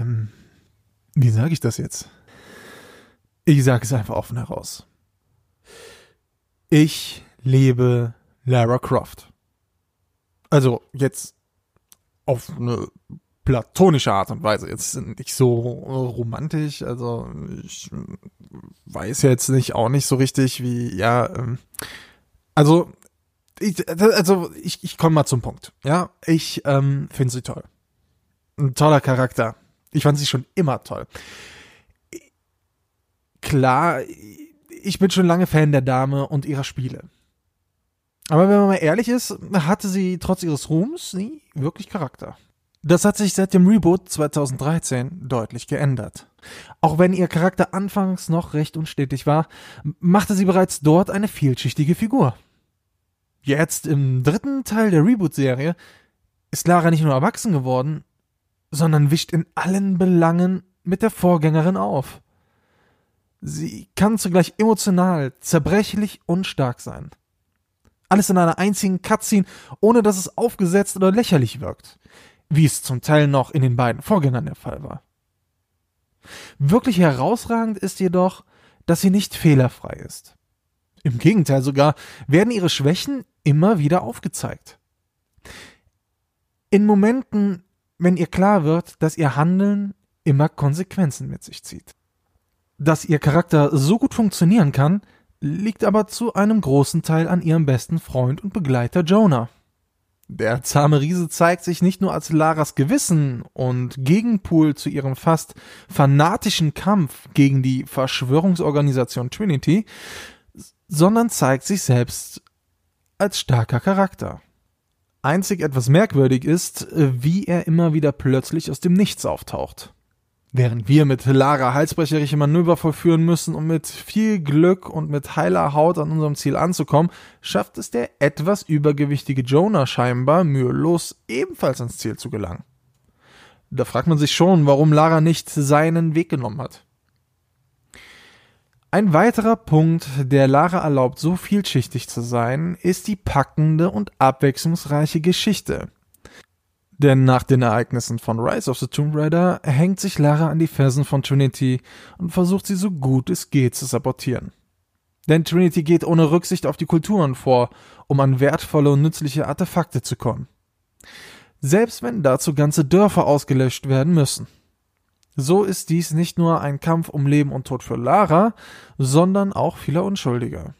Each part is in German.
ähm, wie sage ich das jetzt? Ich sage es einfach offen heraus. Ich liebe Lara Croft. Also jetzt auf eine platonische Art und Weise. Jetzt nicht so romantisch, also ich weiß jetzt nicht auch nicht so richtig, wie, ja, ähm, also ich, also ich, ich komme mal zum Punkt. Ja, ich ähm, finde sie toll. Ein toller Charakter. Ich fand sie schon immer toll. Klar, ich bin schon lange Fan der Dame und ihrer Spiele. Aber wenn man mal ehrlich ist, hatte sie trotz ihres Ruhms nie wirklich Charakter. Das hat sich seit dem Reboot 2013 deutlich geändert. Auch wenn ihr Charakter anfangs noch recht unstetig war, machte sie bereits dort eine vielschichtige Figur. Jetzt im dritten Teil der Reboot-Serie ist Lara nicht nur erwachsen geworden, sondern wischt in allen Belangen mit der Vorgängerin auf. Sie kann zugleich emotional, zerbrechlich und stark sein. Alles in einer einzigen Cutscene, ohne dass es aufgesetzt oder lächerlich wirkt, wie es zum Teil noch in den beiden Vorgängern der Fall war. Wirklich herausragend ist jedoch, dass sie nicht fehlerfrei ist. Im Gegenteil sogar werden ihre Schwächen immer wieder aufgezeigt. In Momenten, wenn ihr klar wird, dass ihr Handeln immer Konsequenzen mit sich zieht. Dass ihr Charakter so gut funktionieren kann, liegt aber zu einem großen Teil an ihrem besten Freund und Begleiter Jonah. Der zahme Riese zeigt sich nicht nur als Laras Gewissen und Gegenpol zu ihrem fast fanatischen Kampf gegen die Verschwörungsorganisation Trinity, sondern zeigt sich selbst als starker Charakter. Einzig etwas merkwürdig ist, wie er immer wieder plötzlich aus dem Nichts auftaucht. Während wir mit Lara halsbrecherische Manöver vollführen müssen, um mit viel Glück und mit heiler Haut an unserem Ziel anzukommen, schafft es der etwas übergewichtige Jonah scheinbar mühelos ebenfalls ans Ziel zu gelangen. Da fragt man sich schon, warum Lara nicht seinen Weg genommen hat. Ein weiterer Punkt, der Lara erlaubt, so vielschichtig zu sein, ist die packende und abwechslungsreiche Geschichte, denn nach den Ereignissen von Rise of the Tomb Raider hängt sich Lara an die Fersen von Trinity und versucht sie so gut es geht zu sabotieren. Denn Trinity geht ohne Rücksicht auf die Kulturen vor, um an wertvolle und nützliche Artefakte zu kommen. Selbst wenn dazu ganze Dörfer ausgelöscht werden müssen. So ist dies nicht nur ein Kampf um Leben und Tod für Lara, sondern auch vieler Unschuldiger.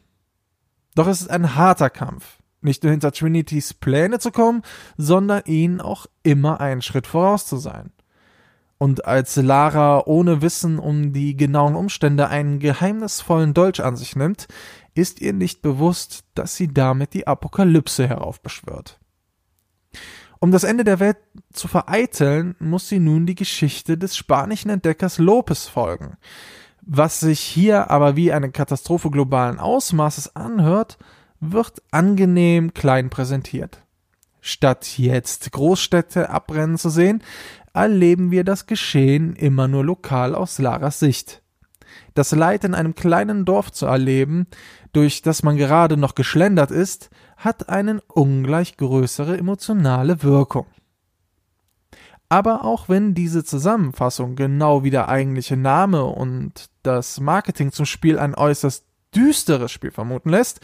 Doch es ist ein harter Kampf, nicht nur hinter Trinitys Pläne zu kommen, sondern ihnen auch immer einen Schritt voraus zu sein. Und als Lara ohne Wissen um die genauen Umstände einen geheimnisvollen Dolch an sich nimmt, ist ihr nicht bewusst, dass sie damit die Apokalypse heraufbeschwört. Um das Ende der Welt zu vereiteln, muss sie nun die Geschichte des spanischen Entdeckers Lopez folgen. Was sich hier aber wie eine Katastrophe globalen Ausmaßes anhört, wird angenehm klein präsentiert. Statt jetzt Großstädte abbrennen zu sehen, erleben wir das Geschehen immer nur lokal aus Laras Sicht. Das Leid in einem kleinen Dorf zu erleben, durch das man gerade noch geschlendert ist, hat einen ungleich größere emotionale Wirkung. Aber auch wenn diese Zusammenfassung genau wie der eigentliche Name und das Marketing zum Spiel ein äußerst düsteres Spiel vermuten lässt,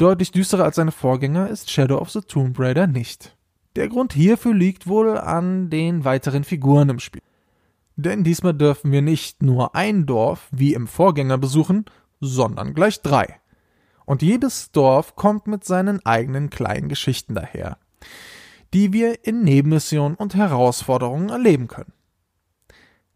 Deutlich düsterer als seine Vorgänger ist Shadow of the Tomb Raider nicht. Der Grund hierfür liegt wohl an den weiteren Figuren im Spiel. Denn diesmal dürfen wir nicht nur ein Dorf wie im Vorgänger besuchen, sondern gleich drei. Und jedes Dorf kommt mit seinen eigenen kleinen Geschichten daher, die wir in Nebenmissionen und Herausforderungen erleben können.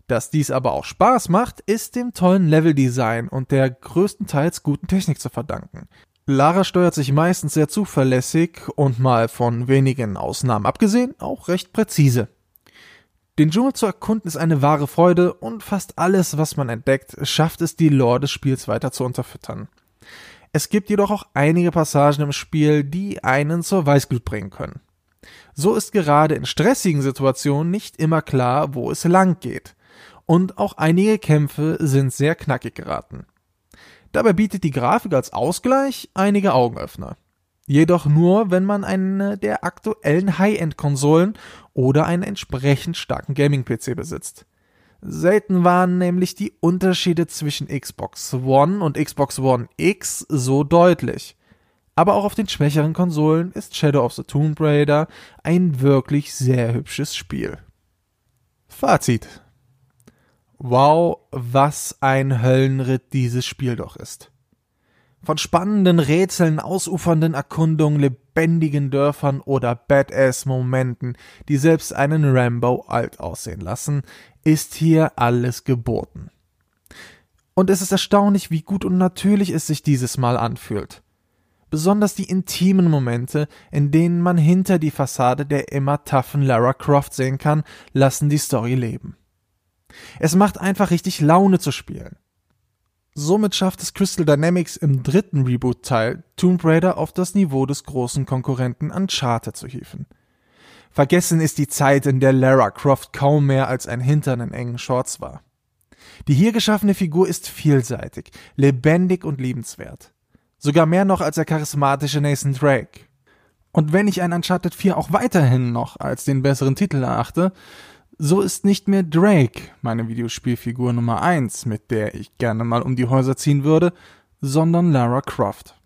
Dass dies aber auch Spaß macht, ist dem tollen Leveldesign und der größtenteils guten Technik zu verdanken, Lara steuert sich meistens sehr zuverlässig und mal von wenigen Ausnahmen abgesehen auch recht präzise. Den Dschungel zu erkunden ist eine wahre Freude und fast alles, was man entdeckt, schafft es die Lore des Spiels weiter zu unterfüttern. Es gibt jedoch auch einige Passagen im Spiel, die einen zur Weißglut bringen können. So ist gerade in stressigen Situationen nicht immer klar, wo es lang geht. Und auch einige Kämpfe sind sehr knackig geraten. Dabei bietet die Grafik als Ausgleich einige Augenöffner. Jedoch nur, wenn man eine der aktuellen High-End-Konsolen oder einen entsprechend starken Gaming-PC besitzt. Selten waren nämlich die Unterschiede zwischen Xbox One und Xbox One X so deutlich. Aber auch auf den schwächeren Konsolen ist Shadow of the Tomb Raider ein wirklich sehr hübsches Spiel. Fazit. Wow, was ein Höllenritt dieses Spiel doch ist. Von spannenden Rätseln, ausufernden Erkundungen, lebendigen Dörfern oder Badass-Momenten, die selbst einen Rambo alt aussehen lassen, ist hier alles geboten. Und es ist erstaunlich, wie gut und natürlich es sich dieses Mal anfühlt. Besonders die intimen Momente, in denen man hinter die Fassade der immer toughen Lara Croft sehen kann, lassen die Story leben. Es macht einfach richtig Laune zu spielen. Somit schafft es Crystal Dynamics im dritten Reboot-Teil, Tomb Raider auf das Niveau des großen Konkurrenten Uncharted zu hieven. Vergessen ist die Zeit, in der Lara Croft kaum mehr als ein Hintern in engen Shorts war. Die hier geschaffene Figur ist vielseitig, lebendig und liebenswert. Sogar mehr noch als der charismatische Nathan Drake. Und wenn ich ein Uncharted 4 auch weiterhin noch als den besseren Titel erachte, so ist nicht mehr Drake meine Videospielfigur Nummer eins, mit der ich gerne mal um die Häuser ziehen würde, sondern Lara Croft.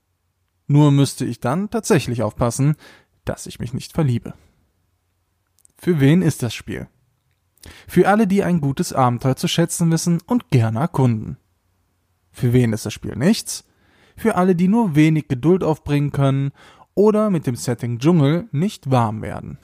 Nur müsste ich dann tatsächlich aufpassen, dass ich mich nicht verliebe. Für wen ist das Spiel? Für alle, die ein gutes Abenteuer zu schätzen wissen und gerne erkunden. Für wen ist das Spiel nichts? Für alle, die nur wenig Geduld aufbringen können oder mit dem Setting Dschungel nicht warm werden.